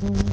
mm-hmm.